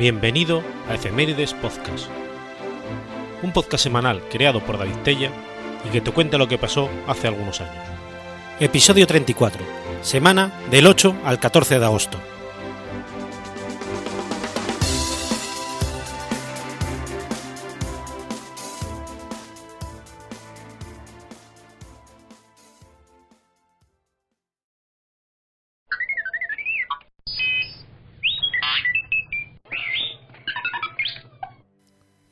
Bienvenido a Efemérides Podcast, un podcast semanal creado por David Tella y que te cuenta lo que pasó hace algunos años. Episodio 34, semana del 8 al 14 de agosto.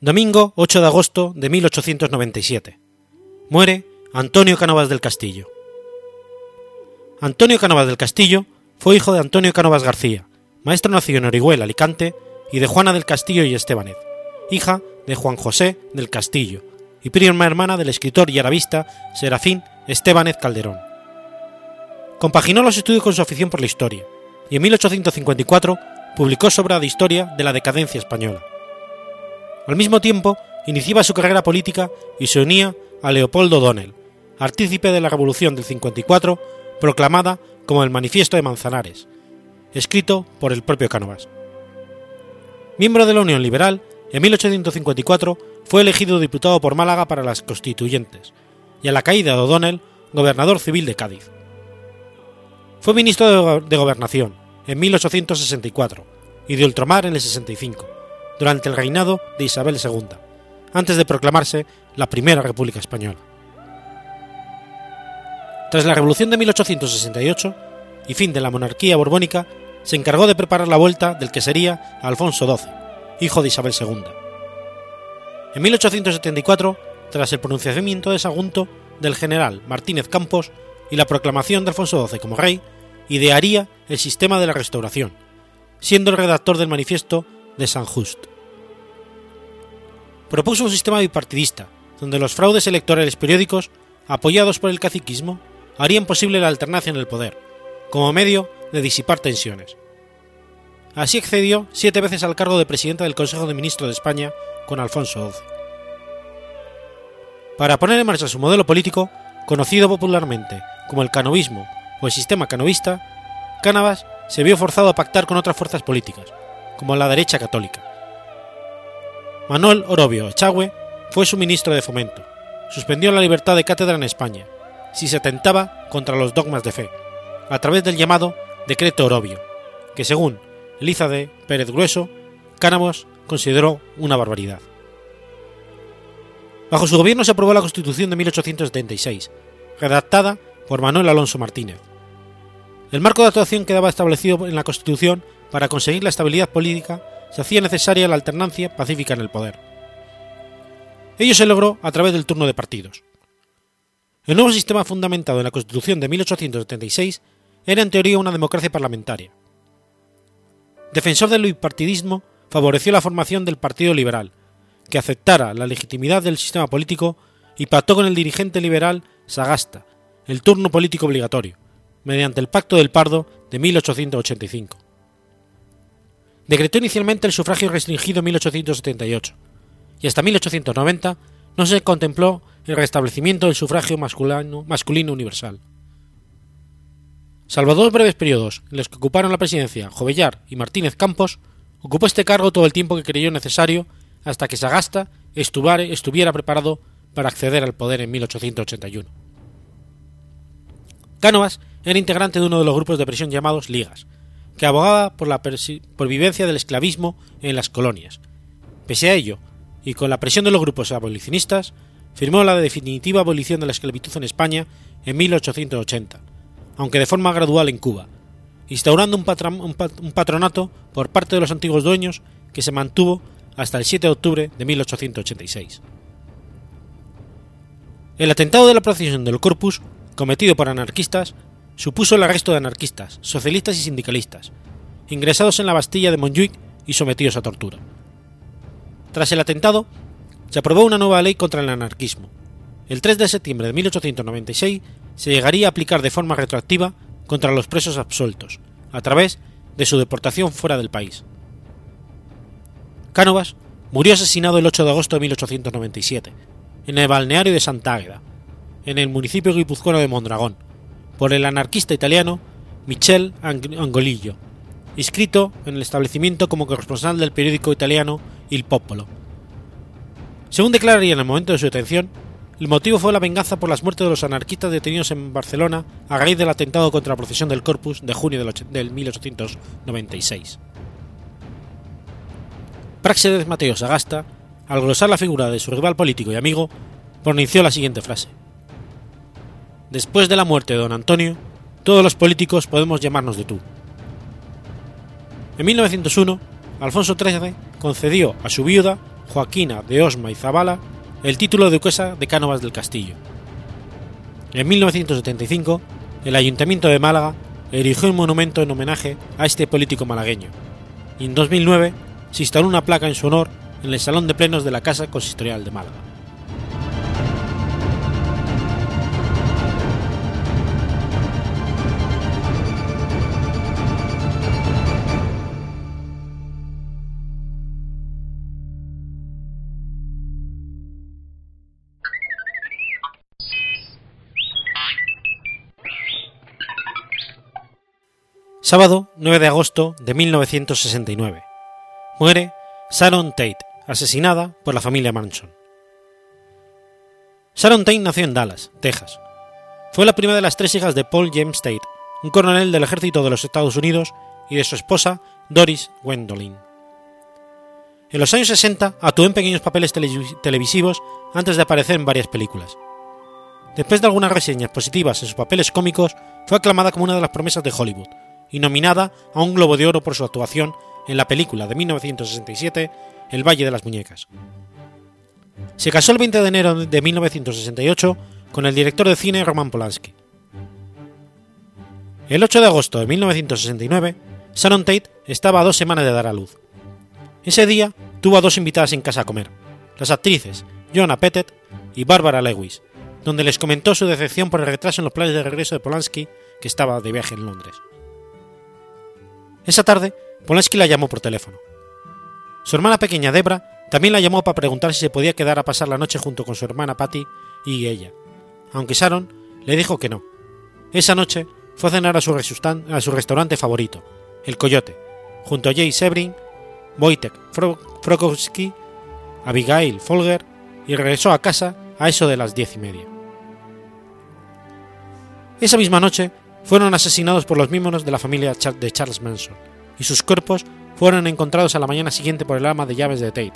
Domingo 8 de agosto de 1897. Muere Antonio Cánovas del Castillo. Antonio Cánovas del Castillo fue hijo de Antonio Cánovas García, maestro nacido en Orihuela, Alicante, y de Juana del Castillo y Estebanez, hija de Juan José del Castillo y prima hermana del escritor y arabista Serafín Estebanez Calderón. Compaginó los estudios con su afición por la historia, y en 1854 publicó su obra de historia de la decadencia española al mismo tiempo, iniciaba su carrera política y se unía a Leopoldo O'Donnell, artícipe de la Revolución del 54, proclamada como el Manifiesto de Manzanares, escrito por el propio Cánovas. Miembro de la Unión Liberal, en 1854 fue elegido diputado por Málaga para las Constituyentes, y a la caída de O'Donnell, gobernador civil de Cádiz. Fue ministro de Gobernación en 1864 y de Ultramar en el 65 durante el reinado de Isabel II, antes de proclamarse la Primera República Española. Tras la Revolución de 1868 y fin de la monarquía borbónica, se encargó de preparar la vuelta del que sería Alfonso XII, hijo de Isabel II. En 1874, tras el pronunciamiento de Sagunto del general Martínez Campos y la proclamación de Alfonso XII como rey, idearía el sistema de la restauración, siendo el redactor del manifiesto de San Just. Propuso un sistema bipartidista, donde los fraudes electorales periódicos, apoyados por el caciquismo, harían posible la alternancia en el poder, como medio de disipar tensiones. Así accedió siete veces al cargo de presidente del Consejo de Ministros de España con Alfonso XII. Para poner en marcha su modelo político, conocido popularmente como el canovismo o el sistema canovista, Cánovas se vio forzado a pactar con otras fuerzas políticas, como la derecha católica. Manuel Orobio Echagüe fue su ministro de Fomento, suspendió la libertad de cátedra en España, si se atentaba contra los dogmas de fe, a través del llamado Decreto Orobio, que según Eliza de Pérez Grueso, Cánamos consideró una barbaridad. Bajo su gobierno se aprobó la Constitución de 1876, redactada por Manuel Alonso Martínez. El marco de actuación quedaba establecido en la Constitución para conseguir la estabilidad política se hacía necesaria la alternancia pacífica en el poder. Ello se logró a través del turno de partidos. El nuevo sistema fundamentado en la Constitución de 1876 era en teoría una democracia parlamentaria. Defensor del bipartidismo, favoreció la formación del Partido Liberal, que aceptara la legitimidad del sistema político y pactó con el dirigente liberal Sagasta el turno político obligatorio, mediante el Pacto del Pardo de 1885 decretó inicialmente el sufragio restringido en 1878, y hasta 1890 no se contempló el restablecimiento del sufragio masculino, universal. Salvo dos breves periodos en los que ocuparon la presidencia Jovellar y Martínez Campos, ocupó este cargo todo el tiempo que creyó necesario hasta que Sagasta estuviera preparado para acceder al poder en 1881. Cánovas era integrante de uno de los grupos de presión llamados Ligas, que abogaba por la vivencia del esclavismo en las colonias. Pese a ello, y con la presión de los grupos abolicionistas, firmó la definitiva abolición de la esclavitud en España en 1880, aunque de forma gradual en Cuba, instaurando un patronato por parte de los antiguos dueños que se mantuvo hasta el 7 de octubre de 1886. El atentado de la procesión del Corpus, cometido por anarquistas, supuso el arresto de anarquistas, socialistas y sindicalistas, ingresados en la Bastilla de Montjuic y sometidos a tortura. Tras el atentado, se aprobó una nueva ley contra el anarquismo. El 3 de septiembre de 1896 se llegaría a aplicar de forma retroactiva contra los presos absueltos, a través de su deportación fuera del país. Cánovas murió asesinado el 8 de agosto de 1897, en el balneario de Santa Águeda, en el municipio guipuzcoano de Mondragón, por el anarquista italiano Michel Angolillo inscrito en el establecimiento como corresponsal del periódico italiano Il Popolo. Según declararía en el momento de su detención, el motivo fue la venganza por las muertes de los anarquistas detenidos en Barcelona a raíz del atentado contra la procesión del Corpus de junio del 1896. Praxedes Mateo Sagasta, al glosar la figura de su rival político y amigo, pronunció la siguiente frase. Después de la muerte de don Antonio, todos los políticos podemos llamarnos de tú. En 1901, Alfonso XIII concedió a su viuda, Joaquina de Osma y Zabala, el título de duquesa de Cánovas del Castillo. En 1975, el Ayuntamiento de Málaga erigió un monumento en homenaje a este político malagueño, y en 2009 se instaló una placa en su honor en el Salón de Plenos de la Casa Consistorial de Málaga. Sábado 9 de agosto de 1969. Muere Sharon Tate, asesinada por la familia Manson. Sharon Tate nació en Dallas, Texas. Fue la primera de las tres hijas de Paul James Tate, un coronel del ejército de los Estados Unidos, y de su esposa Doris Gwendolyn. En los años 60 actuó en pequeños papeles televisivos antes de aparecer en varias películas. Después de algunas reseñas positivas en sus papeles cómicos, fue aclamada como una de las promesas de Hollywood, y nominada a un Globo de Oro por su actuación en la película de 1967 El Valle de las Muñecas. Se casó el 20 de enero de 1968 con el director de cine Roman Polanski. El 8 de agosto de 1969, Sharon Tate estaba a dos semanas de dar a luz. Ese día tuvo a dos invitadas en casa a comer, las actrices Joanna Pettet y Barbara Lewis, donde les comentó su decepción por el retraso en los planes de regreso de Polanski, que estaba de viaje en Londres. Esa tarde, Polanski la llamó por teléfono. Su hermana pequeña Debra también la llamó para preguntar si se podía quedar a pasar la noche junto con su hermana Patty y ella, aunque Sharon le dijo que no. Esa noche fue a cenar a su, restaurante favorito, El Coyote, junto a Jay Sebring, Wojtek Frokowski, Abigail Folger y regresó a casa a eso de las diez y media. Esa misma noche fueron asesinados por los miembros de la familia de Charles Manson, y sus cuerpos fueron encontrados a la mañana siguiente por el ama de llaves de Tate,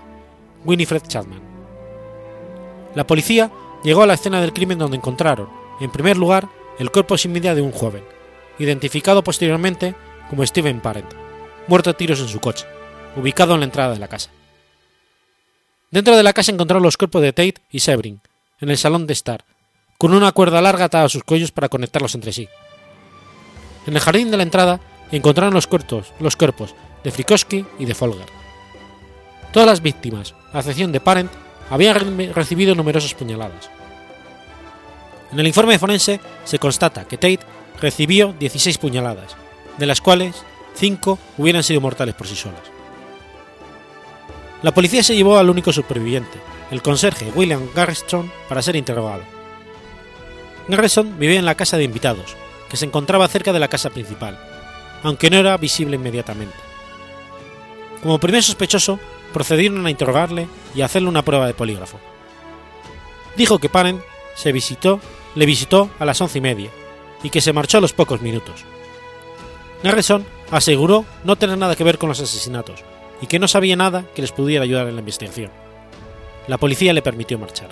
Winifred Chapman. La policía llegó a la escena del crimen donde encontraron, en primer lugar, el cuerpo sin vida de un joven, identificado posteriormente como Steven Parent, muerto a tiros en su coche, ubicado en la entrada de la casa. Dentro de la casa encontraron los cuerpos de Tate y Sebring, en el salón de estar, con una cuerda larga atada a sus cuellos para conectarlos entre sí. En el jardín de la entrada encontraron los cuerpos, los cuerpos de Frikowski y de Folger. Todas las víctimas, a excepción de Parent, habían recibido numerosas puñaladas. En el informe forense se constata que Tate recibió 16 puñaladas, de las cuales 5 hubieran sido mortales por sí solas. La policía se llevó al único superviviente, el conserje William Garrison, para ser interrogado. Garrison vivía en la casa de invitados, que se encontraba cerca de la casa principal, aunque no era visible inmediatamente. Como primer sospechoso, procedieron a interrogarle y hacerle una prueba de polígrafo. Dijo que Parent se visitó, le visitó a las once y media y que se marchó a los pocos minutos. Garrison aseguró no tener nada que ver con los asesinatos y que no sabía nada que les pudiera ayudar en la investigación. La policía le permitió marchar.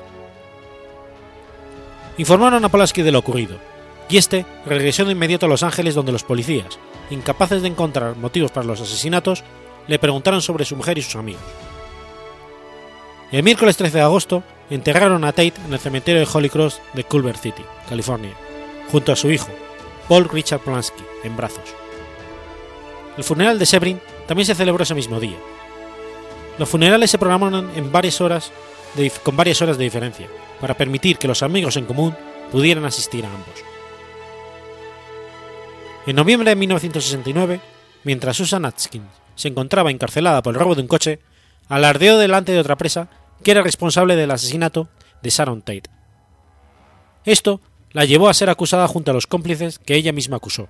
Informaron a Polaski de lo ocurrido y este regresó de inmediato a Los Ángeles donde los policías, incapaces de encontrar motivos para los asesinatos, le preguntaron sobre su mujer y sus amigos. El miércoles 13 de agosto enterraron a Tate en el cementerio de Holy Cross de Culver City, California, junto a su hijo, Paul Richard Polanski, en brazos. El funeral de Sebring también se celebró ese mismo día. Los funerales se programaron en varias horas con varias horas de diferencia, para permitir que los amigos en común pudieran asistir a ambos. En noviembre de 1969, mientras Susan Atkins se encontraba encarcelada por el robo de un coche, alardeó delante de otra presa que era responsable del asesinato de Sharon Tate. Esto la llevó a ser acusada junto a los cómplices que ella misma acusó,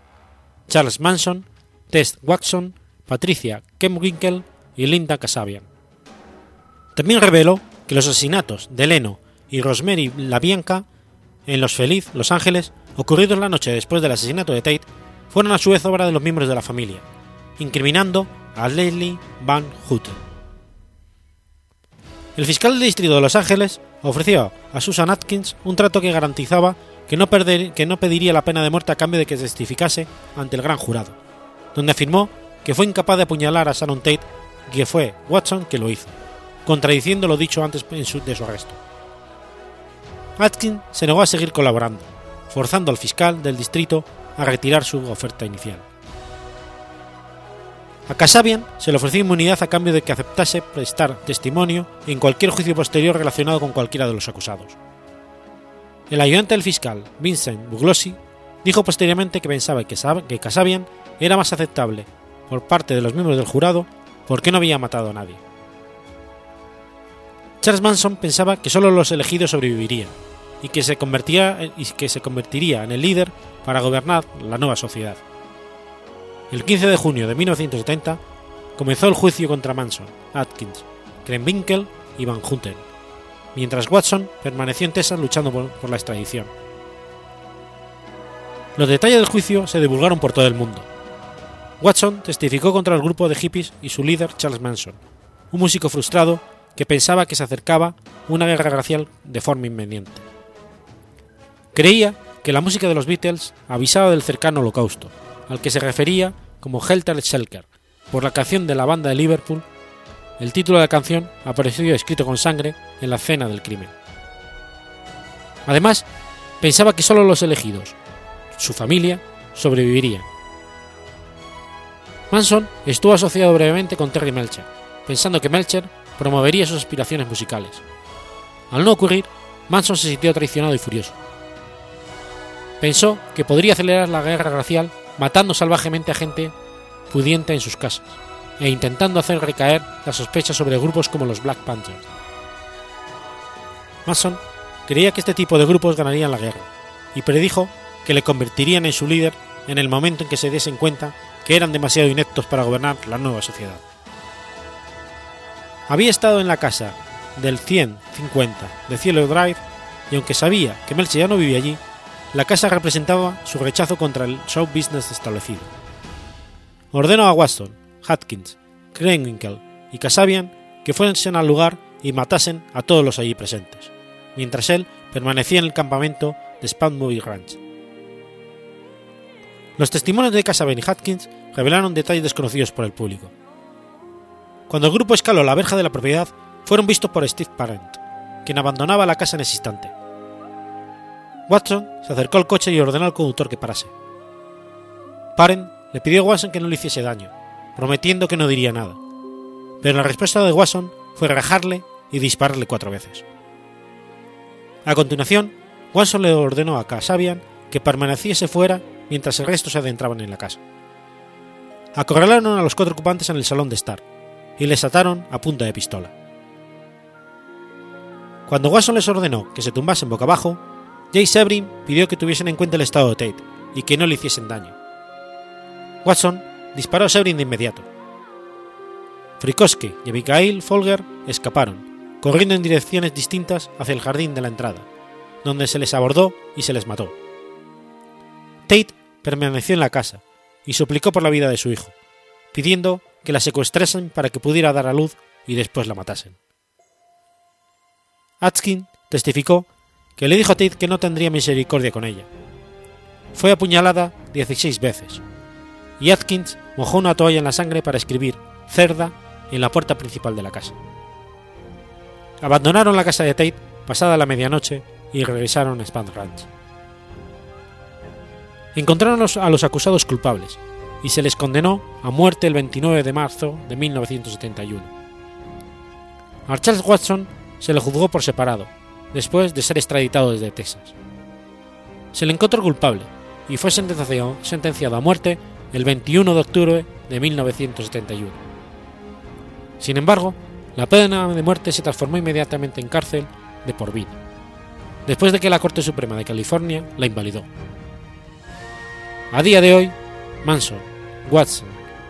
Charles Manson, Tess Watson Patricia Kemwinkel y Linda Kasabian. También reveló que los asesinatos de Leno y Rosemary LaBianca en Los Feliz, Los Ángeles, ocurridos la noche después del asesinato de Tate, fueron a su vez obra de los miembros de la familia, incriminando a Leslie Van Houten. El fiscal del distrito de Los Ángeles ofreció a Susan Atkins un trato que garantizaba que no, pediría la pena de muerte a cambio de que testificase ante el gran jurado, donde afirmó que fue incapaz de apuñalar a Sharon Tate y que fue Watson que lo hizo, contradiciendo lo dicho antes de su arresto. Atkins se negó a seguir colaborando, forzando al fiscal del distrito a retirar su oferta inicial. A Kasabian se le ofreció inmunidad a cambio de que aceptase prestar testimonio en cualquier juicio posterior relacionado con cualquiera de los acusados. El ayudante del fiscal, Vincent Buglossi, dijo posteriormente que pensaba que Kasabian era más aceptable por parte de los miembros del jurado porque no había matado a nadie. Charles Manson pensaba que solo los elegidos sobrevivirían y que se convertiría, y que se convertiría en el líder para gobernar la nueva sociedad. El 15 de junio de 1970 comenzó el juicio contra Manson, Atkins, Krenwinkel y Van Houten, mientras Watson permaneció en Texas luchando por, la extradición. Los detalles del juicio se divulgaron por todo el mundo. Watson testificó contra el grupo de hippies y su líder Charles Manson, un músico frustrado que pensaba que se acercaba una guerra racial de forma inminente. Creía que la música de los Beatles avisaba del cercano holocausto, al que se refería como Helter Skelter, por la canción de la banda de Liverpool el título de la canción apareció escrito con sangre en la escena del crimen. Además, pensaba que solo los elegidos, su familia, sobrevivirían. Manson estuvo asociado brevemente con Terry Melcher, pensando que Melcher promovería sus aspiraciones musicales. Al no ocurrir, Manson se sintió traicionado y furioso. Pensó que podría acelerar la guerra racial matando salvajemente a gente pudiente en sus casas e intentando hacer recaer las sospechas sobre grupos como los Black Panthers. Mason creía que este tipo de grupos ganarían la guerra y predijo que le convertirían en su líder en el momento en que se diesen cuenta que eran demasiado ineptos para gobernar la nueva sociedad. Había estado en la casa del 150 de Cielo Drive y aunque sabía que Melcher ya no vivía allí, la casa representaba su rechazo contra el show business establecido. Ordenó a Watson, Hatkins, Krenwinkel y Kasabian que fuesen al lugar y matasen a todos los allí presentes, mientras él permanecía en el campamento de Spandbury Ranch. Los testimonios de Kasabian y Hatkins revelaron detalles desconocidos por el público. Cuando el grupo escaló la verja de la propiedad, fueron vistos por Steve Parent, quien abandonaba la casa en ese instante. Watson se acercó al coche y ordenó al conductor que parase. Parent le pidió a Watson que no le hiciese daño, prometiendo que no diría nada. Pero la respuesta de Watson fue rajarle y dispararle cuatro veces. A continuación, Watson le ordenó a Kasabian que permaneciese fuera mientras el resto se adentraban en la casa. Acorralaron a los cuatro ocupantes en el salón de estar y les ataron a punta de pistola. Cuando Watson les ordenó que se tumbasen boca abajo, Jay Sebring pidió que tuviesen en cuenta el estado de Tate y que no le hiciesen daño. Watson disparó a Severin de inmediato. Frikoski y Abigail Folger escaparon, corriendo en direcciones distintas hacia el jardín de la entrada, donde se les abordó y se les mató. Tate permaneció en la casa y suplicó por la vida de su hijo, pidiendo que la secuestrasen para que pudiera dar a luz y después la matasen. Atkin testificó que le dijo a Tate que no tendría misericordia con ella. Fue apuñalada 16 veces, y Atkins mojó una toalla en la sangre para escribir cerda en la puerta principal de la casa. Abandonaron la casa de Tate pasada la medianoche y regresaron a Spand Ranch. Encontraron a los acusados culpables y se les condenó a muerte el 29 de marzo de 1971. A Charles Watson se le juzgó por separado, después de ser extraditado desde Texas. Se le encontró culpable y fue sentenciado a muerte el 21 de octubre de 1971. Sin embargo, la pena de muerte se transformó inmediatamente en cárcel de por vida, después de que la Corte Suprema de California la invalidó. A día de hoy, Manson, Watson,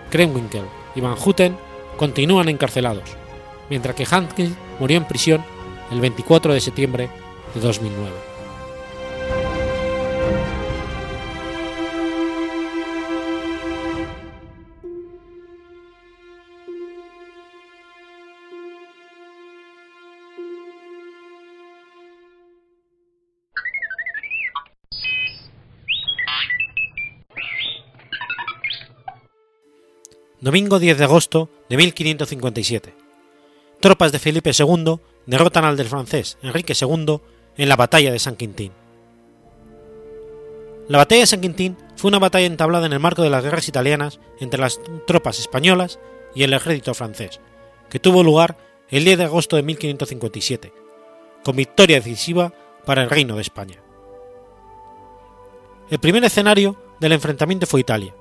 Krenwinkel y Van Houten continúan encarcelados, mientras que Hankins murió en prisión el 24 de septiembre de 2009. Domingo 10 de agosto de 1557. Tropas de Felipe II derrotan al del francés Enrique II en la batalla de San Quintín. La batalla de San Quintín fue una batalla entablada en el marco de las guerras italianas entre las tropas españolas y el ejército francés, que tuvo lugar el 10 de agosto de 1557, con victoria decisiva para el Reino de España. El primer escenario del enfrentamiento fue Italia,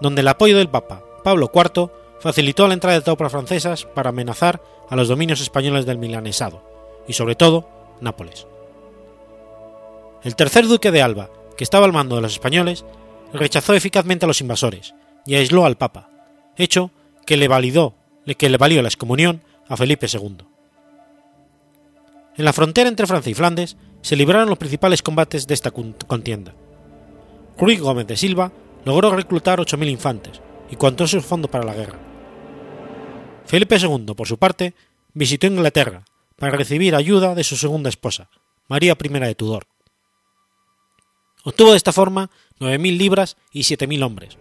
donde el apoyo del Papa Pablo IV facilitó la entrada de tropas francesas para amenazar a los dominios españoles del milanesado, y sobre todo Nápoles. El tercer duque de Alba, que estaba al mando de los españoles, rechazó eficazmente a los invasores y aisló al Papa, hecho que le, validó, que le valió la excomunión a Felipe II. En la frontera entre Francia y Flandes se libraron los principales combates de esta contienda. Ruy Gómez de Silva logró reclutar 8.000 infantes, y contó sus fondos para la guerra. Felipe II, por su parte, visitó Inglaterra para recibir ayuda de su segunda esposa, María I de Tudor. Obtuvo de esta forma 9.000 libras y 7.000 hombres,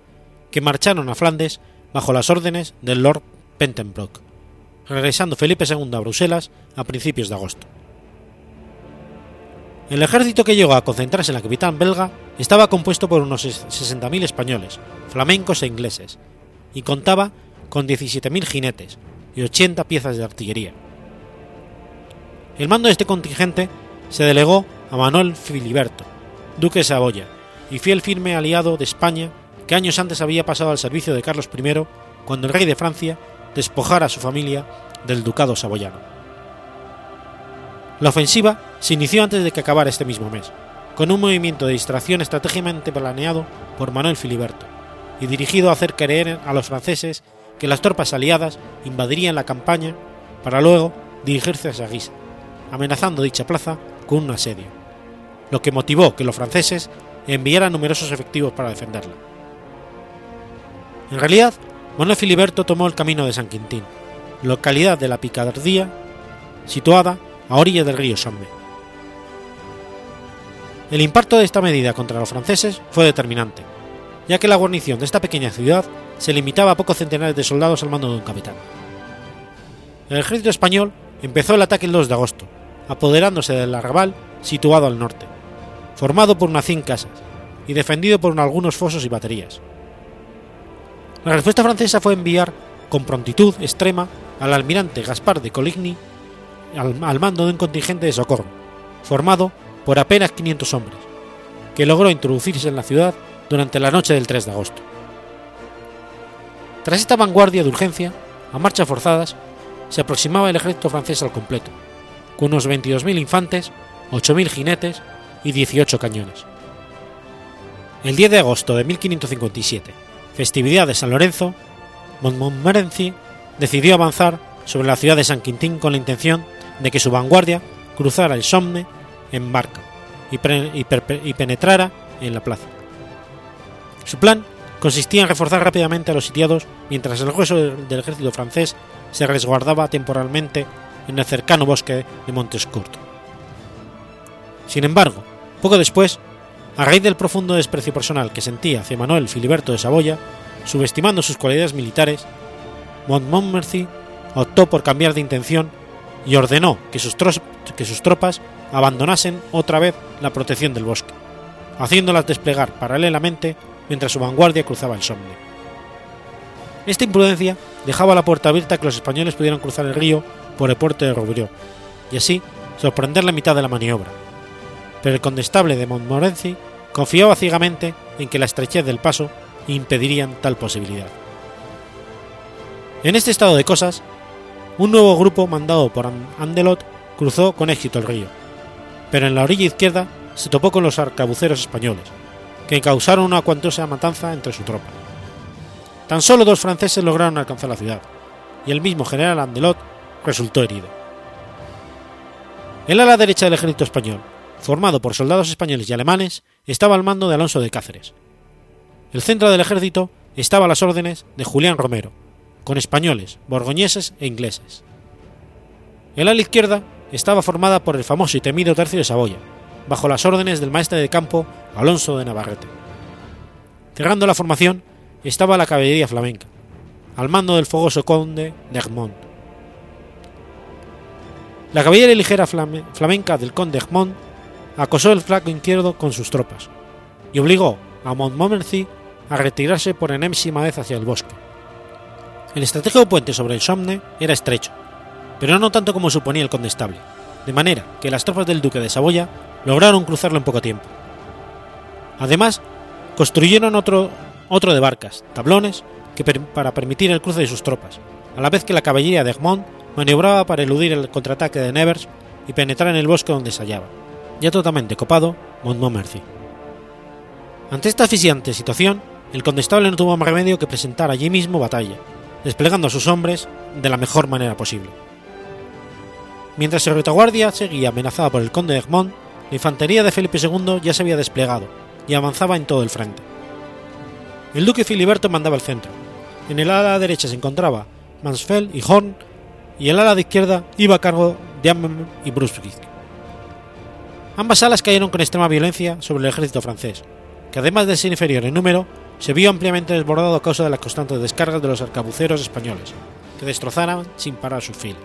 que marcharon a Flandes bajo las órdenes del Lord Pentenbrock, regresando Felipe II a Bruselas a principios de agosto. El ejército que llegó a concentrarse en la capital belga estaba compuesto por unos 60.000 españoles, flamencos e ingleses, y contaba con 17.000 jinetes y 80 piezas de artillería. El mando de este contingente se delegó a Manuel Filiberto, duque de Saboya, y fiel firme aliado de España que años antes había pasado al servicio de Carlos I cuando el rey de Francia despojara a su familia del ducado saboyano. La ofensiva se inició antes de que acabara este mismo mes, con un movimiento de distracción estratégicamente planeado por Manuel Filiberto y dirigido a hacer creer a los franceses que las tropas aliadas invadirían la campaña para luego dirigirse a Guisa, amenazando dicha plaza con un asedio, lo que motivó que los franceses enviaran numerosos efectivos para defenderla. En realidad, Manuel Filiberto tomó el camino de San Quintín, localidad de la Picardía, situada a orillas del río Somme. El impacto de esta medida contra los franceses fue determinante, ya que la guarnición de esta pequeña ciudad se limitaba a pocos centenares de soldados al mando de un capitán. El ejército español empezó el ataque el 2 de agosto, apoderándose del arrabal situado al norte, formado por unas 100 casas y defendido por algunos fosos y baterías. La respuesta francesa fue enviar con prontitud extrema al almirante Gaspar de Coligny al, mando de un contingente de socorro, formado por apenas 500 hombres, que logró introducirse en la ciudad durante la noche del 3 de agosto. Tras esta vanguardia de urgencia, a marchas forzadas, se aproximaba el ejército francés al completo, con unos 22.000 infantes, 8.000 jinetes y 18 cañones. El 10 de agosto de 1557, festividad de San Lorenzo, Montmorency decidió avanzar sobre la ciudad de San Quintín con la intención de que su vanguardia cruzara el Somme en barca y, penetrara en la plaza. Su plan consistía en reforzar rápidamente a los sitiados mientras el grueso del ejército francés se resguardaba temporalmente en el cercano bosque de Montescourt. Sin embargo, poco después, a raíz del profundo desprecio personal que sentía hacia Manuel Filiberto de Saboya, subestimando sus cualidades militares, Montmorency optó por cambiar de intención y ordenó que sus, que sus tropas abandonasen otra vez la protección del bosque, haciéndolas desplegar paralelamente mientras su vanguardia cruzaba el Somme. Esta imprudencia dejaba la puerta abierta que los españoles pudieran cruzar el río por el puerto de Roubrieux y así sorprender la mitad de la maniobra. Pero el condestable de Montmorency confiaba ciegamente en que la estrechez del paso impedirían tal posibilidad. En este estado de cosas, un nuevo grupo mandado por Andelot cruzó con éxito el río, pero en la orilla izquierda se topó con los arcabuceros españoles, que causaron una cuantosa matanza entre su tropa. tan solo dos franceses lograron alcanzar la ciudad, y el mismo general Andelot resultó herido. El ala derecha del ejército español, formado por soldados españoles y alemanes, estaba al mando de Alonso de Cáceres. El centro del ejército estaba a las órdenes de Julián Romero, con españoles, borgoñeses e ingleses. El ala izquierda estaba formada por el famoso y temido tercio de Saboya, bajo las órdenes del maestre de campo Alonso de Navarrete. Cerrando la formación estaba la caballería flamenca, al mando del fogoso conde de Egmont. La caballería ligera flamenca del conde Egmont acosó el flanco izquierdo con sus tropas y obligó a Montmorency a retirarse por enésima vez hacia el bosque. El estratégico puente sobre el Somme era estrecho, pero no tanto como suponía el condestable, de manera que las tropas del duque de Saboya lograron cruzarlo en poco tiempo. Además, construyeron otro, otro de barcas, tablones, que para permitir el cruce de sus tropas, a la vez que la caballería de Egmont maniobraba para eludir el contraataque de Nevers y penetrar en el bosque donde se hallaba, ya totalmente copado, Montmorency. Ante esta asfixiante situación, el condestable no tuvo más remedio que presentar allí mismo batalla, desplegando a sus hombres de la mejor manera posible. Mientras el retaguardia seguía amenazada por el conde de Egmont, la infantería de Felipe II ya se había desplegado y avanzaba en todo el frente. El duque Filiberto mandaba el centro. En el ala derecha se encontraba Mansfeld y Horn, y el ala de izquierda iba a cargo de Ammen y Brunswick. Ambas alas cayeron con extrema violencia sobre el ejército francés, que además de ser inferior en número, se vio ampliamente desbordado a causa de las constantes descargas de los arcabuceros españoles, que destrozaran sin parar sus filas.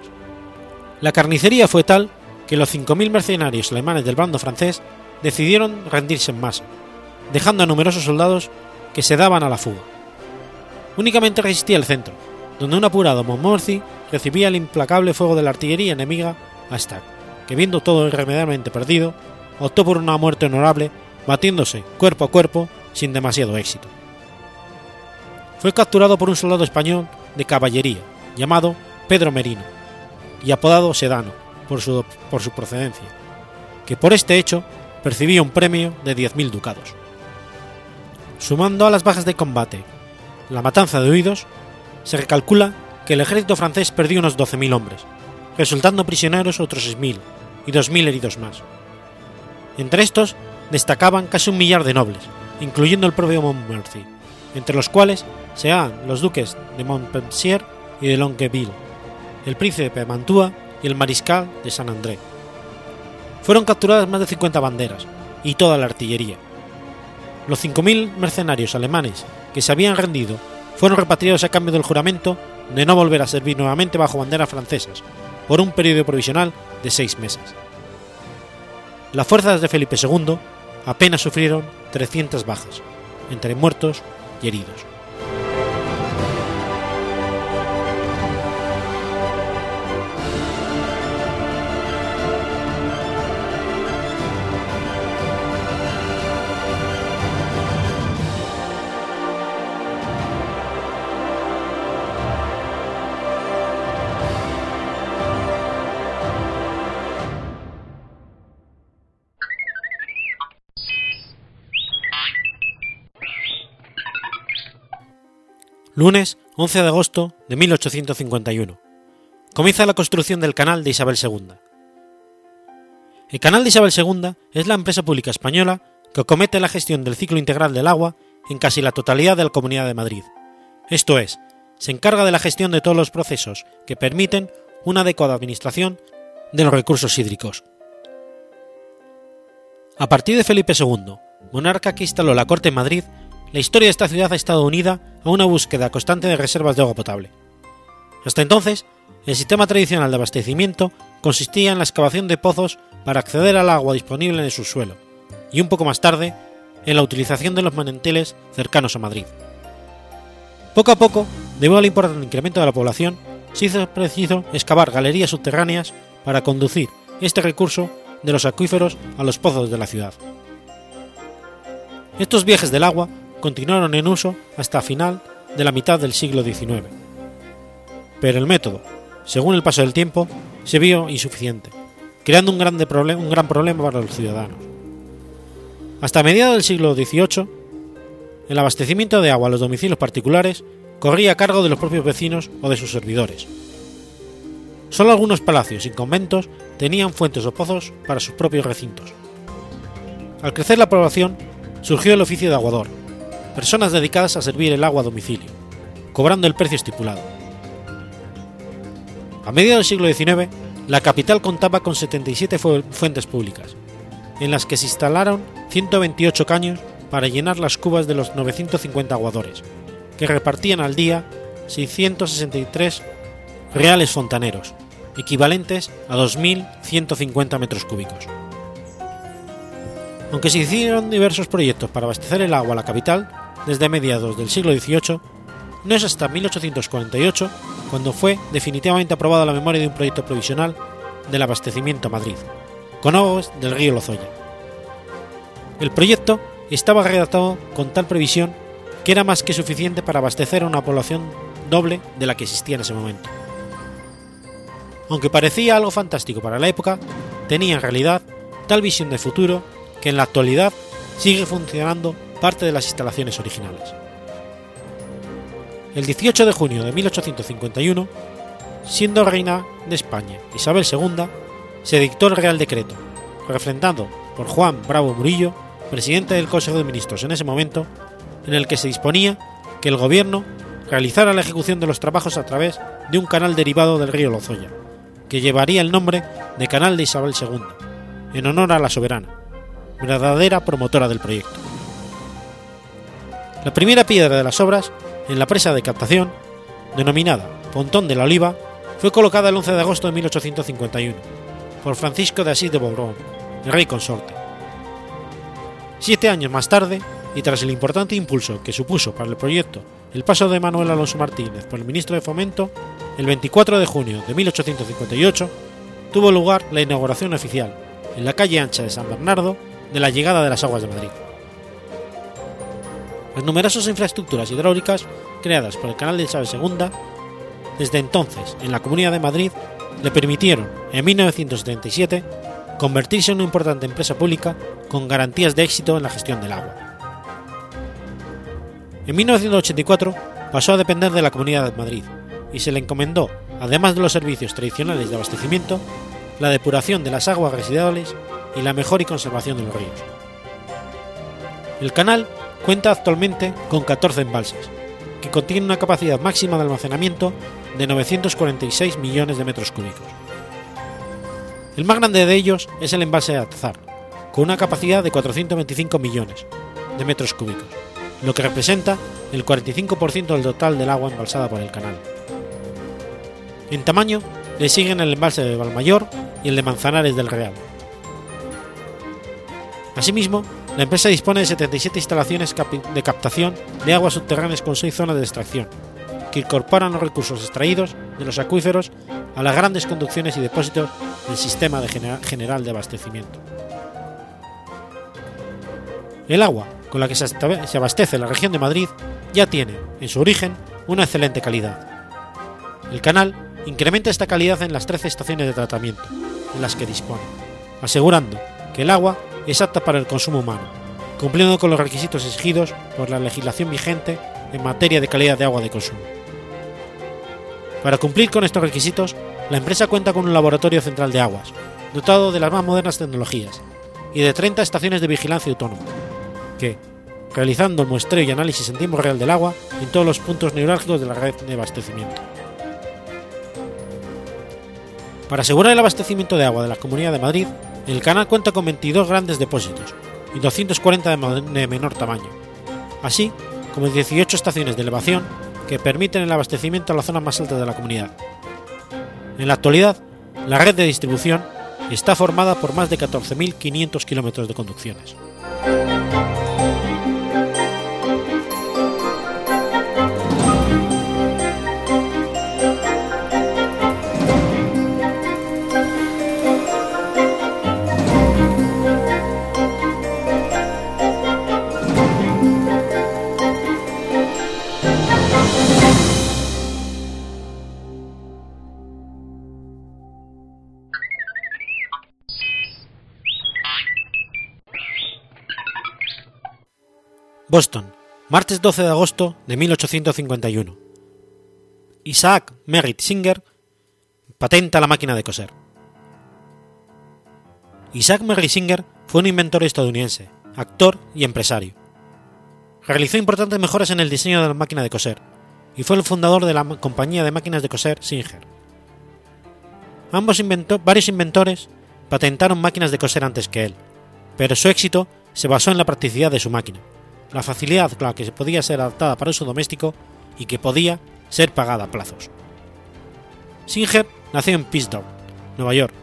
La carnicería fue tal que los 5.000 mercenarios alemanes del bando francés decidieron rendirse en masa, dejando a numerosos soldados que se daban a la fuga. Únicamente resistía el centro, donde un apurado Montmorency recibía el implacable fuego de la artillería enemiga hasta que, viendo todo irremediablemente perdido, optó por una muerte honorable, batiéndose cuerpo a cuerpo sin demasiado éxito. Fue capturado por un soldado español de caballería, llamado Pedro Merino, y apodado Sedano, por su, por su procedencia, que por este hecho percibía un premio de 10.000 ducados. Sumando a las bajas de combate la matanza de huidos, se recalcula que el ejército francés perdió unos 12.000 hombres, resultando prisioneros otros 6.000 y 2.000 heridos más. Entre estos destacaban casi un millar de nobles, incluyendo el propio Montmorency, entre los cuales se hallan los duques de Montpensier y de Longueville, el príncipe de Mantua y el mariscal de San André. Fueron capturadas más de 50 banderas y toda la artillería. Los 5.000 mercenarios alemanes que se habían rendido fueron repatriados a cambio del juramento de no volver a servir nuevamente bajo banderas francesas por un periodo provisional de seis meses. Las fuerzas de Felipe II apenas sufrieron 300 bajas, entre muertos y heridos. 11 de agosto de 1851. Comienza la construcción del Canal de Isabel II. El Canal de Isabel II es la empresa pública española que acomete la gestión del ciclo integral del agua en casi la totalidad de la Comunidad de Madrid. Esto es, se encarga de la gestión de todos los procesos que permiten una adecuada administración de los recursos hídricos. A partir de Felipe II, monarca que instaló la corte en Madrid, la historia de esta ciudad ha estado unida a una búsqueda constante de reservas de agua potable. Hasta entonces, el sistema tradicional de abastecimiento consistía en la excavación de pozos para acceder al agua disponible en su suelo, y un poco más tarde, en la utilización de los manantiales cercanos a Madrid. Poco a poco, debido al importante incremento de la población, se hizo preciso excavar galerías subterráneas para conducir este recurso de los acuíferos a los pozos de la ciudad. Estos viajes del agua continuaron en uso hasta final de la mitad del siglo XIX. Pero el método, según el paso del tiempo, se vio insuficiente, creando un, gran problema para los ciudadanos. Hasta mediados del siglo XVIII, el abastecimiento de agua a los domicilios particulares corría a cargo de los propios vecinos o de sus servidores. Solo algunos palacios y conventos tenían fuentes o pozos para sus propios recintos. Al crecer la población, surgió el oficio de aguador, personas dedicadas a servir el agua a domicilio, cobrando el precio estipulado. A mediados del siglo XIX, la capital contaba con 77 fuentes públicas, en las que se instalaron 128 caños para llenar las cubas de los 950 aguadores, que repartían al día 663 reales fontaneros, equivalentes a 2.150 metros cúbicos. Aunque se hicieron diversos proyectos para abastecer el agua a la capital desde mediados del siglo XVIII, no es hasta 1848 cuando fue definitivamente aprobada la memoria de un proyecto provisional del abastecimiento a Madrid, con aguas del río Lozoya. El proyecto estaba redactado con tal previsión que era más que suficiente para abastecer a una población doble de la que existía en ese momento. Aunque parecía algo fantástico para la época, tenía en realidad tal visión de futuro que en la actualidad sigue funcionando parte de las instalaciones originales. El 18 de junio de 1851, siendo reina de España Isabel II, se dictó el Real Decreto, refrendado por Juan Bravo Murillo, presidente del Consejo de Ministros en ese momento, en el que se disponía que el gobierno realizara la ejecución de los trabajos a través de un canal derivado del río Lozoya, que llevaría el nombre de Canal de Isabel II, en honor a la soberana, verdadera promotora del proyecto. La primera piedra de las obras, en la presa de captación, denominada Pontón de la Oliva, fue colocada el 11 de agosto de 1851 por Francisco de Asís de Borbón, el rey consorte. Siete años más tarde, y tras el importante impulso que supuso para el proyecto el paso de Manuel Alonso Martínez por el ministro de Fomento, el 24 de junio de 1858 tuvo lugar la inauguración oficial, en la calle ancha de San Bernardo, de la llegada de las aguas de Madrid. Las numerosas infraestructuras hidráulicas creadas por el Canal de Isabel II, desde entonces en la Comunidad de Madrid, le permitieron, en 1977, convertirse en una importante empresa pública con garantías de éxito en la gestión del agua. En 1984 pasó a depender de la Comunidad de Madrid y se le encomendó, además de los servicios tradicionales de abastecimiento, la depuración de las aguas residuales y la mejor y conservación de los ríos. El canal cuenta actualmente con 14 embalses, que contienen una capacidad máxima de almacenamiento de 946 millones de metros cúbicos. El más grande de ellos es el embalse de Atazar, con una capacidad de 425 millones de metros cúbicos, lo que representa el 45% del total del agua embalsada por el canal. En tamaño le siguen el embalse de Valmayor y el de Manzanares del Real. Asimismo, la empresa dispone de 77 instalaciones de captación de aguas subterráneas con 6 zonas de extracción, que incorporan los recursos extraídos de los acuíferos a las grandes conducciones y depósitos del sistema general de abastecimiento. El agua con la que se abastece la región de Madrid ya tiene, en su origen, una excelente calidad. El canal incrementa esta calidad en las 13 estaciones de tratamiento, en las que dispone, asegurando que el agua es apta para el consumo humano, cumpliendo con los requisitos exigidos por la legislación vigente en materia de calidad de agua de consumo. Para cumplir con estos requisitos, la empresa cuenta con un laboratorio central de aguas, dotado de las más modernas tecnologías, y de 30 estaciones de vigilancia autónoma, que, realizando el muestreo y análisis en tiempo real del agua en todos los puntos neurálgicos de la red de abastecimiento. Para asegurar el abastecimiento de agua de la Comunidad de Madrid, el canal cuenta con 22 grandes depósitos y 240 de menor tamaño, así como 18 estaciones de elevación que permiten el abastecimiento a las zonas más altas de la comunidad. En la actualidad, la red de distribución está formada por más de 14.500 kilómetros de conducciones. Boston, martes 12 de agosto de 1851, Isaac Merritt Singer patenta la máquina de coser. Isaac Merritt Singer fue un inventor estadounidense, actor y empresario. Realizó importantes mejoras en el diseño de la máquina de coser y fue el fundador de la compañía de máquinas de coser Singer. Ambos inventó, varios inventores patentaron máquinas de coser antes que él, pero su éxito se basó en la practicidad de su máquina, la facilidad con la que podía ser adaptada para uso doméstico y que podía ser pagada a plazos. Singer nació en Pittsburgh, Nueva York,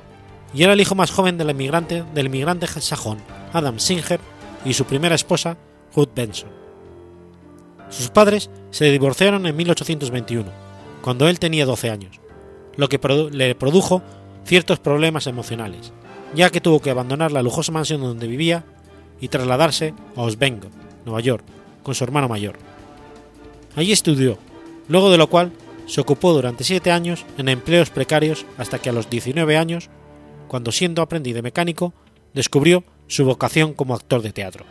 y era el hijo más joven del inmigrante, del inmigrante sajón Adam Singer y su primera esposa, Ruth Benson. Sus padres se divorciaron en 1821, cuando él tenía 12 años, lo que le produjo ciertos problemas emocionales, ya que tuvo que abandonar la lujosa mansión donde vivía y trasladarse a Osvengo, Nueva York, con su hermano mayor. Allí estudió, luego de lo cual se ocupó durante siete años en empleos precarios hasta que a los 19 años, cuando siendo aprendiz de mecánico, descubrió su vocación como actor de teatro.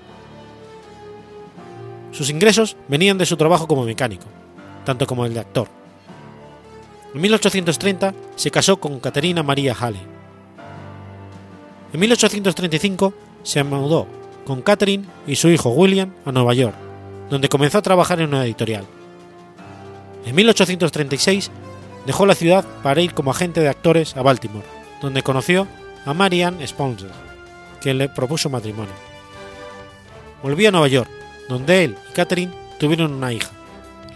Sus ingresos venían de su trabajo como mecánico, tanto como el de actor. En 1830 se casó con Caterina María Halley. En 1835 se mudó con Catherine y su hijo William a Nueva York, donde comenzó a trabajar en una editorial. En 1836 dejó la ciudad para ir como agente de actores a Baltimore, donde conoció a Marianne Sponsor, que le propuso matrimonio. Volvió a Nueva York, donde él y Catherine tuvieron una hija,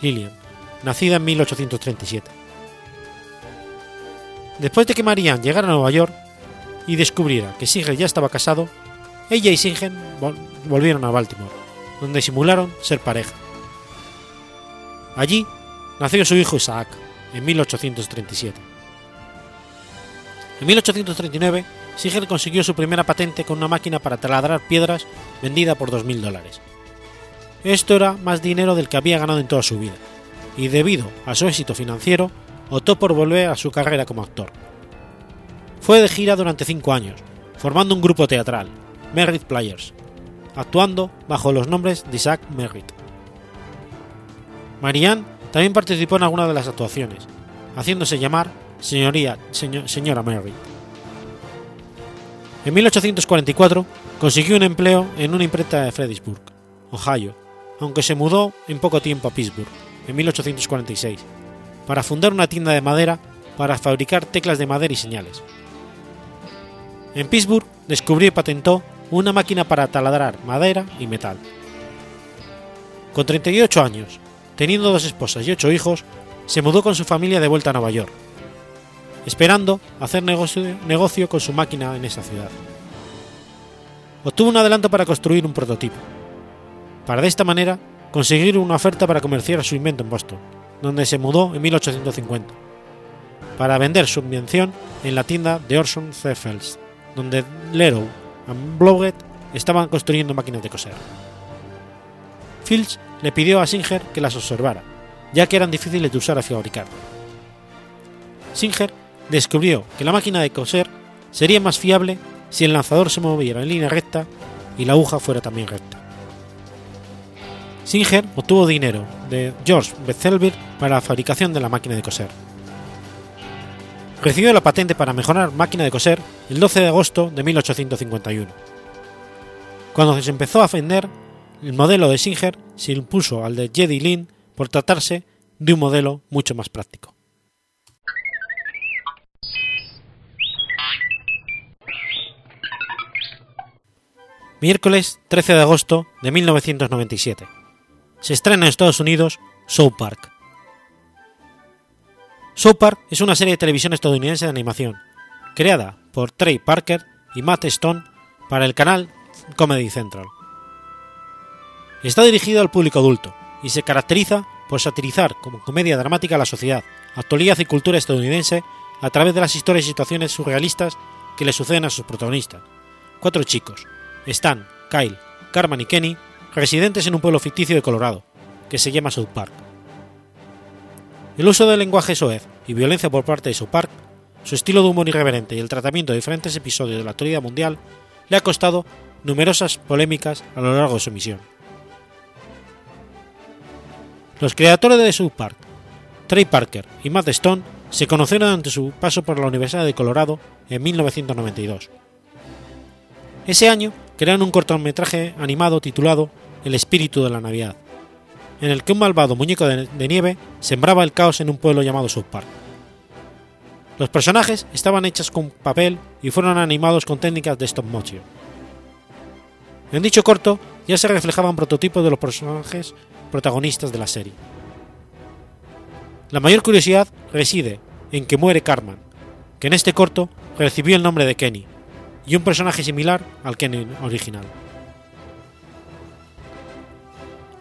Lillian, nacida en 1837. Después de que Marianne llegara a Nueva York y descubriera que Singer ya estaba casado, ella y Singer volvieron a Baltimore, donde simularon ser pareja. Allí nació su hijo Isaac, en 1837. En 1839, Singer consiguió su primera patente con una máquina para taladrar piedras vendida por 2.000 dólares. Esto era más dinero del que había ganado en toda su vida, y debido a su éxito financiero, optó por volver a su carrera como actor. Fue de gira durante cinco años, formando un grupo teatral, Merritt Players, actuando bajo los nombres de Isaac Merritt. Marianne también participó en algunas de las actuaciones, haciéndose llamar señoría, señora Merritt. En 1844 consiguió un empleo en una imprenta de Fredericksburg, Ohio, aunque se mudó en poco tiempo a Pittsburgh, en 1846, para fundar una tienda de madera para fabricar teclas de madera y señales. En Pittsburgh descubrió y patentó una máquina para taladrar madera y metal. Con 38 años, teniendo dos esposas y ocho hijos, se mudó con su familia de vuelta a Nueva York, esperando hacer negocio, con su máquina en esa ciudad. Obtuvo un adelanto para construir un prototipo, para de esta manera conseguir una oferta para comerciar su invento en Boston, donde se mudó en 1850, para vender su invención en la tienda de Orson C. Donde Leroy y Blowett estaban construyendo máquinas de coser. Fields le pidió a Singer que las observara, ya que eran difíciles de usar y fabricar. Singer descubrió que la máquina de coser sería más fiable si el lanzador se moviera en línea recta y la aguja fuera también recta. Singer obtuvo dinero de George Bethelbir para la fabricación de la máquina de coser. Recibió la patente para mejorar máquina de coser el 12 de agosto de 1851. Cuando se empezó a vender, el modelo de Singer se impuso al de Jedi Lin por tratarse de un modelo mucho más práctico. Miércoles 13 de agosto de 1997 se estrena en Estados Unidos South Park. South Park es una serie de televisión estadounidense de animación, creada por Trey Parker y Matt Stone para el canal Comedy Central. Está dirigido al público adulto y se caracteriza por satirizar como comedia dramática la sociedad, actualidad y cultura estadounidense a través de las historias y situaciones surrealistas que le suceden a sus protagonistas, cuatro chicos, Stan, Kyle, Carmen y Kenny, residentes en un pueblo ficticio de Colorado, que se llama South Park. El uso del lenguaje soez y violencia por parte de South Park, su estilo de humor irreverente y el tratamiento de diferentes episodios de la actualidad mundial le ha costado numerosas polémicas a lo largo de su emisión. Los creadores de South Park, Trey Parker y Matt Stone se conocieron durante su paso por la Universidad de Colorado en 1992. Ese año crearon un cortometraje animado titulado El espíritu de la Navidad, en el que un malvado muñeco de, nieve sembraba el caos en un pueblo llamado South Park. Los personajes estaban hechos con papel y fueron animados con técnicas de stop motion. En dicho corto ya se reflejaban prototipos de los personajes protagonistas de la serie. La mayor curiosidad reside en que muere Carman, que en este corto recibió el nombre de Kenny, y un personaje similar al Kenny original.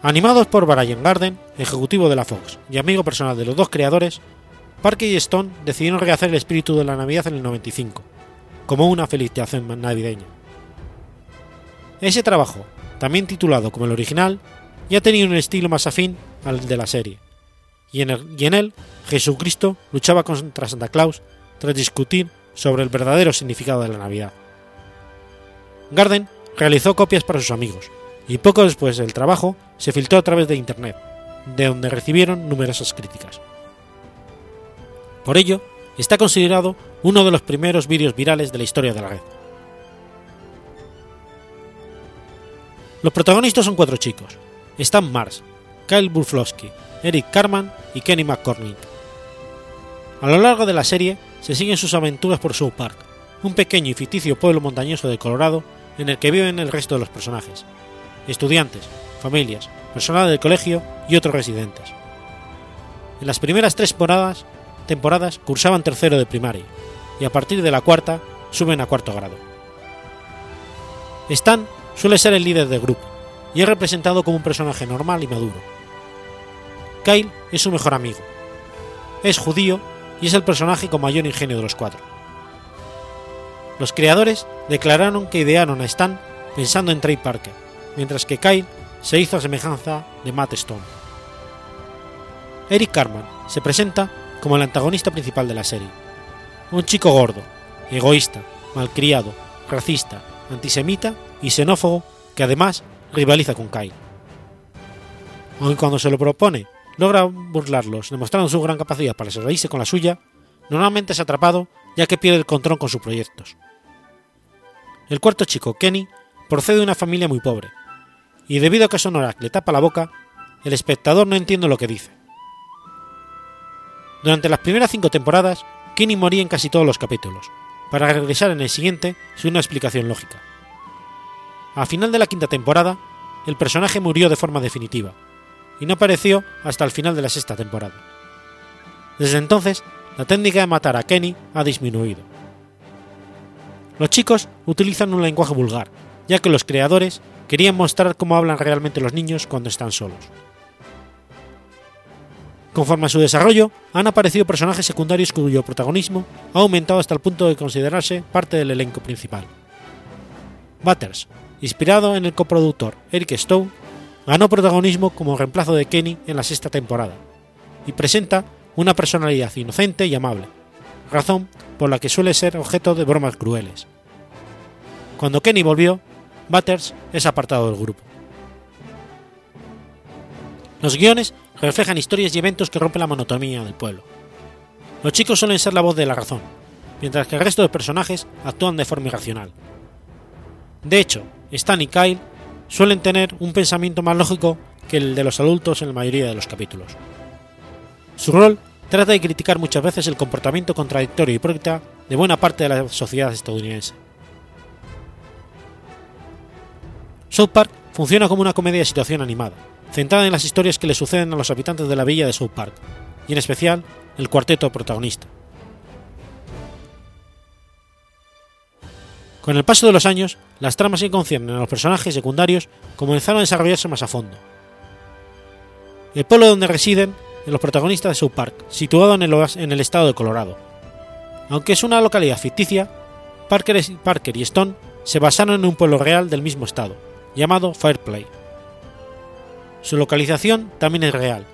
Animados por Brian Garden, ejecutivo de la Fox y amigo personal de los dos creadores, Parker y Stone decidieron rehacer el espíritu de la Navidad en el 95, como una felicitación navideña. Ese trabajo, también titulado como el original, ya tenía un estilo más afín al de la serie, y en, él Jesucristo luchaba contra Santa Claus tras discutir sobre el verdadero significado de la Navidad. Garden realizó copias para sus amigos, y poco después del trabajo se filtró a través de Internet, de donde recibieron numerosas críticas. Por ello, está considerado uno de los primeros vídeos virales de la historia de la red. Los protagonistas son cuatro chicos: Stan Mars, Kyle Burflowski, Eric Carman y Kenny McCormick. A lo largo de la serie se siguen sus aventuras por South Park, un pequeño y ficticio pueblo montañoso de Colorado en el que viven el resto de los personajes, estudiantes, familias, personal del colegio y otros residentes. En las primeras tres temporadas, temporadas cursaban tercero de primaria y a partir de la cuarta suben a cuarto grado. Stan suele ser el líder del grupo y es representado como un personaje normal y maduro, Kyle es su mejor amigo. Es judío y es el personaje con mayor ingenio de los cuatro. Los creadores declararon que idearon a Stan pensando en Trey Parker, mientras que Kyle se hizo a semejanza de Matt Stone. Eric Carman se presenta como el antagonista principal de la serie. Un chico gordo, egoísta, malcriado, racista, antisemita y xenófobo que además rivaliza con Kyle. Aunque cuando se lo propone logra burlarlos, demostrando su gran capacidad para reírse con la suya, normalmente es atrapado ya que pierde el control con sus proyectos. El cuarto chico, Kenny, procede de una familia muy pobre, y debido a que Sonorak le tapa la boca, el espectador no entiende lo que dice. Durante las primeras cinco temporadas, Kenny moría en casi todos los capítulos, para regresar en el siguiente sin una explicación lógica. Al final de la quinta temporada, el personaje murió de forma definitiva, y no apareció hasta el final de la sexta temporada. Desde entonces, la técnica de matar a Kenny ha disminuido. Los chicos utilizan un lenguaje vulgar, ya que los creadores querían mostrar cómo hablan realmente los niños cuando están solos. Conforme a su desarrollo, han aparecido personajes secundarios cuyo protagonismo ha aumentado hasta el punto de considerarse parte del elenco principal. Butters, inspirado en el coproductor Eric Stone, ganó protagonismo como reemplazo de Kenny en la sexta temporada, y presenta una personalidad inocente y amable, razón por la que suele ser objeto de bromas crueles. Cuando Kenny volvió, Butters es apartado del grupo. Los guiones reflejan historias y eventos que rompen la monotonía del pueblo. Los chicos suelen ser la voz de la razón, mientras que el resto de personajes actúan de forma irracional. De hecho, Stan y Kyle suelen tener un pensamiento más lógico que el de los adultos en la mayoría de los capítulos. Su rol trata de criticar muchas veces el comportamiento contradictorio y hipócrita de buena parte de la sociedad estadounidense. South Park funciona como una comedia de situación animada, centrada en las historias que le suceden a los habitantes de la villa de South Park, y en especial el cuarteto protagonista, Con el paso de los años, las tramas que conciernen a los personajes secundarios comenzaron a desarrollarse más a fondo. El pueblo donde residen los protagonistas de South Park, situado en el, estado de Colorado. Aunque es una localidad ficticia, Parker, Parker y Stone se basaron en un pueblo real del mismo estado, llamado Fairplay. Su localización también es real,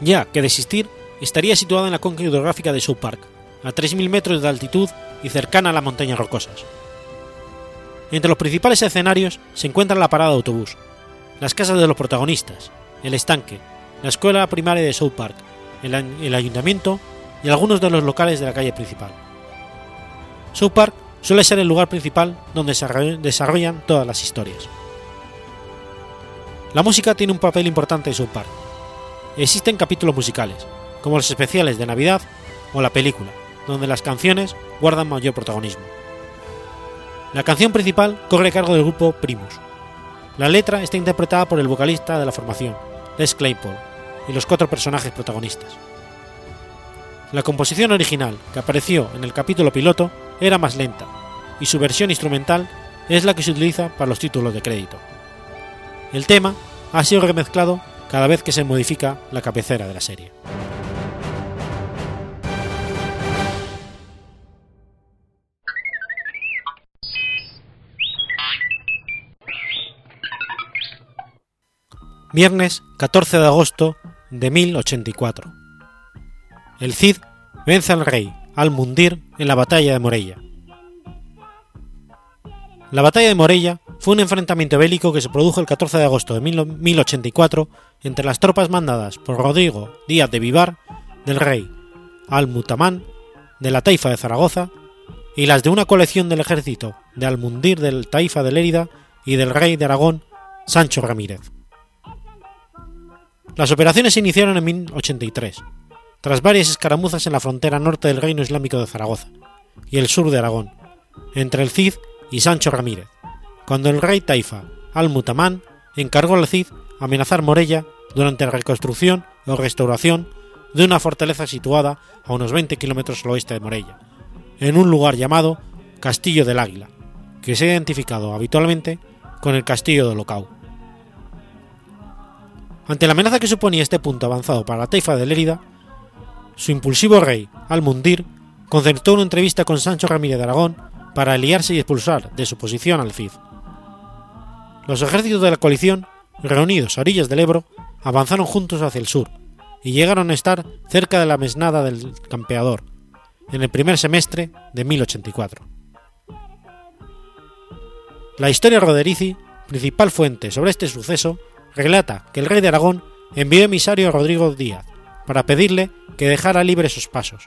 ya que de existir estaría situada en la conca hidrográfica de South Park, a 3.000 metros de altitud y cercana a las montañas rocosas. Entre los principales escenarios se encuentran la parada de autobús, las casas de los protagonistas, el estanque, la escuela primaria de South Park, el, el ayuntamiento y algunos de los locales de la calle principal. South Park suele ser el lugar principal donde se desarrollan todas las historias. La música tiene un papel importante en South Park. Existen capítulos musicales, como los especiales de Navidad o la película, donde las canciones guardan mayor protagonismo. La canción principal corre a cargo del grupo Primus. La letra está interpretada por el vocalista de la formación, Les Claypool, y los cuatro personajes protagonistas. La composición original, que apareció en el capítulo piloto, era más lenta, y su versión instrumental es la que se utiliza para los títulos de crédito. El tema ha sido remezclado cada vez que se modifica la cabecera de la serie. Viernes 14 de agosto de 1084. El Cid vence al rey Al-Mundir en la batalla de Morella. La batalla de Morella fue un enfrentamiento bélico que se produjo el 14 de agosto de 1084 entre las tropas mandadas por Rodrigo Díaz de Vivar, del rey Al-Mutamán, de la Taifa de Zaragoza, y las de una colección del ejército de Al-Mundir del Taifa de Lérida y del rey de Aragón, Sancho Ramírez. Las operaciones se iniciaron en 1083, tras varias escaramuzas en la frontera norte del Reino Islámico de Zaragoza y el sur de Aragón, entre el Cid y Sancho Ramírez, cuando el rey Taifa, al-Mutamán, encargó al Cid amenazar Morella durante la reconstrucción o restauración de una fortaleza situada a unos 20 kilómetros al oeste de Morella, en un lugar llamado Castillo del Águila, que se ha identificado habitualmente con el Castillo de Locau. Ante la amenaza que suponía este punto avanzado para la Taifa de Lérida, su impulsivo rey, Al-Mundir, concertó una entrevista con Sancho Ramírez de Aragón para aliarse y expulsar de su posición al Cid. Los ejércitos de la coalición, reunidos a orillas del Ebro, avanzaron juntos hacia el sur y llegaron a estar cerca de la mesnada del campeador, en el primer semestre de 1084. La historia roderici, principal fuente sobre este suceso, relata que el rey de Aragón envió emisario a Rodrigo Díaz para pedirle que dejara libres sus pasos,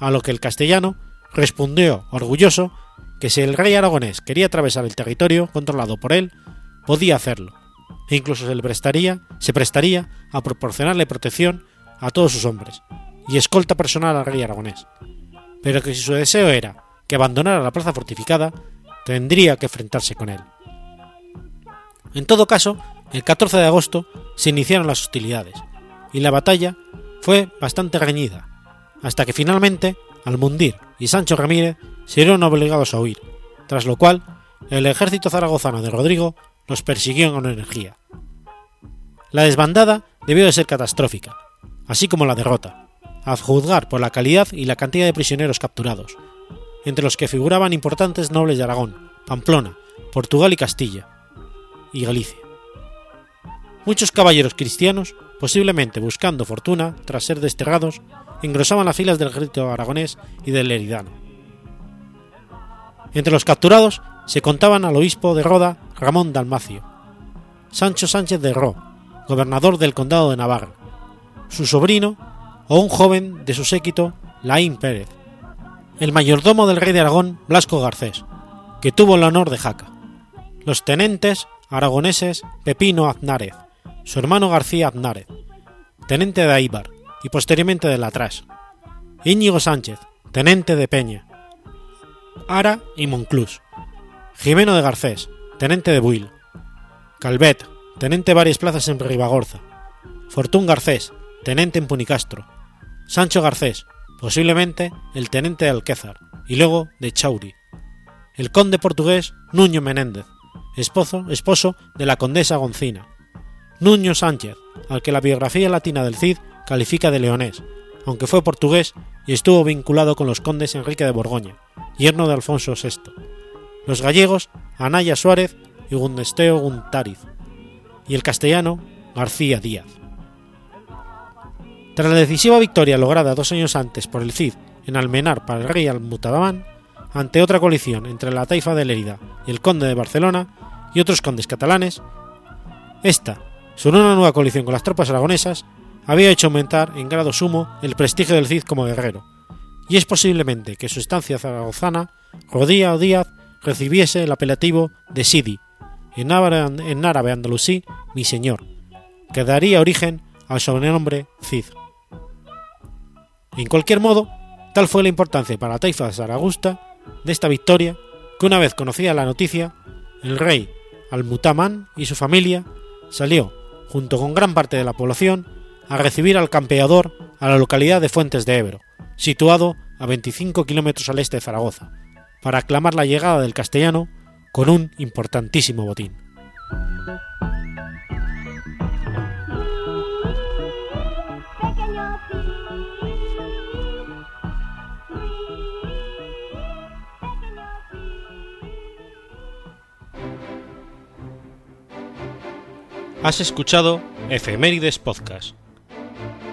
a lo que el castellano respondió orgulloso que si el rey aragonés quería atravesar el territorio controlado por él, podía hacerlo, e incluso se, le prestaría, se prestaría a proporcionarle protección a todos sus hombres y escolta personal al rey aragonés, pero que si su deseo era que abandonara la plaza fortificada, tendría que enfrentarse con él. En todo caso, el 14 de agosto se iniciaron las hostilidades, y la batalla fue bastante reñida, hasta que finalmente Almundir y Sancho Ramírez se vieron obligados a huir, tras lo cual el ejército zaragozano de Rodrigo los persiguió con energía. La desbandada debió de ser catastrófica, así como la derrota, a juzgar por la calidad y la cantidad de prisioneros capturados, entre los que figuraban importantes nobles de Aragón, Pamplona, Portugal y Castilla, y Galicia. Muchos caballeros cristianos, posiblemente buscando fortuna tras ser desterrados, engrosaban las filas del ejército aragonés y del Eridano. Entre los capturados se contaban al obispo de Roda Ramón Dalmacio, Sancho Sánchez de Ro, gobernador del condado de Navarra, su sobrino o un joven de su séquito, Laín Pérez, el mayordomo del rey de Aragón, Blasco Garcés, que tuvo el honor de Jaca, los tenentes aragoneses Pepino Aznárez, su hermano García Aznárez, tenente de Aibar y posteriormente de Latras, Íñigo Sánchez, tenente de Peña, Ara y Monclús, Jimeno de Garcés, tenente de Buil, Calvet, tenente de varias plazas en Ribagorza, Fortún Garcés, tenente en Punicastro, Sancho Garcés, posiblemente el tenente de Alquézar, y luego de Chauri, el conde portugués Nuño Menéndez, esposo, esposo de la condesa Goncina, Nuño Sánchez, al que la biografía latina del Cid califica de leonés, aunque fue portugués y estuvo vinculado con los condes Enrique de Borgoña, yerno de Alfonso VI, los gallegos Anaya Suárez y Gundesteo Guntariz, y el castellano García Díaz. Tras la decisiva victoria lograda dos años antes por el Cid en Almenar para el rey Almutadamán, ante otra coalición entre la taifa de Lérida y el conde de Barcelona y otros condes catalanes, esta, sobre una nueva coalición con las tropas aragonesas, había hecho aumentar en grado sumo el prestigio del Cid como guerrero, y es posiblemente que su estancia zaragozana, Rodía o Díaz, recibiese el apelativo de Sidi, en árabe, andalusí, mi señor, que daría origen al sobrenombre Cid. En cualquier modo, tal fue la importancia para la taifa zaragusta de esta victoria que una vez conocida la noticia, el rey Al-Mutamán y su familia salió, junto con gran parte de la población, a recibir al campeador a la localidad de Fuentes de Ebro, situado a 25 kilómetros al este de Zaragoza, para aclamar la llegada del castellano con un importantísimo botín. Has escuchado Efemérides Podcast.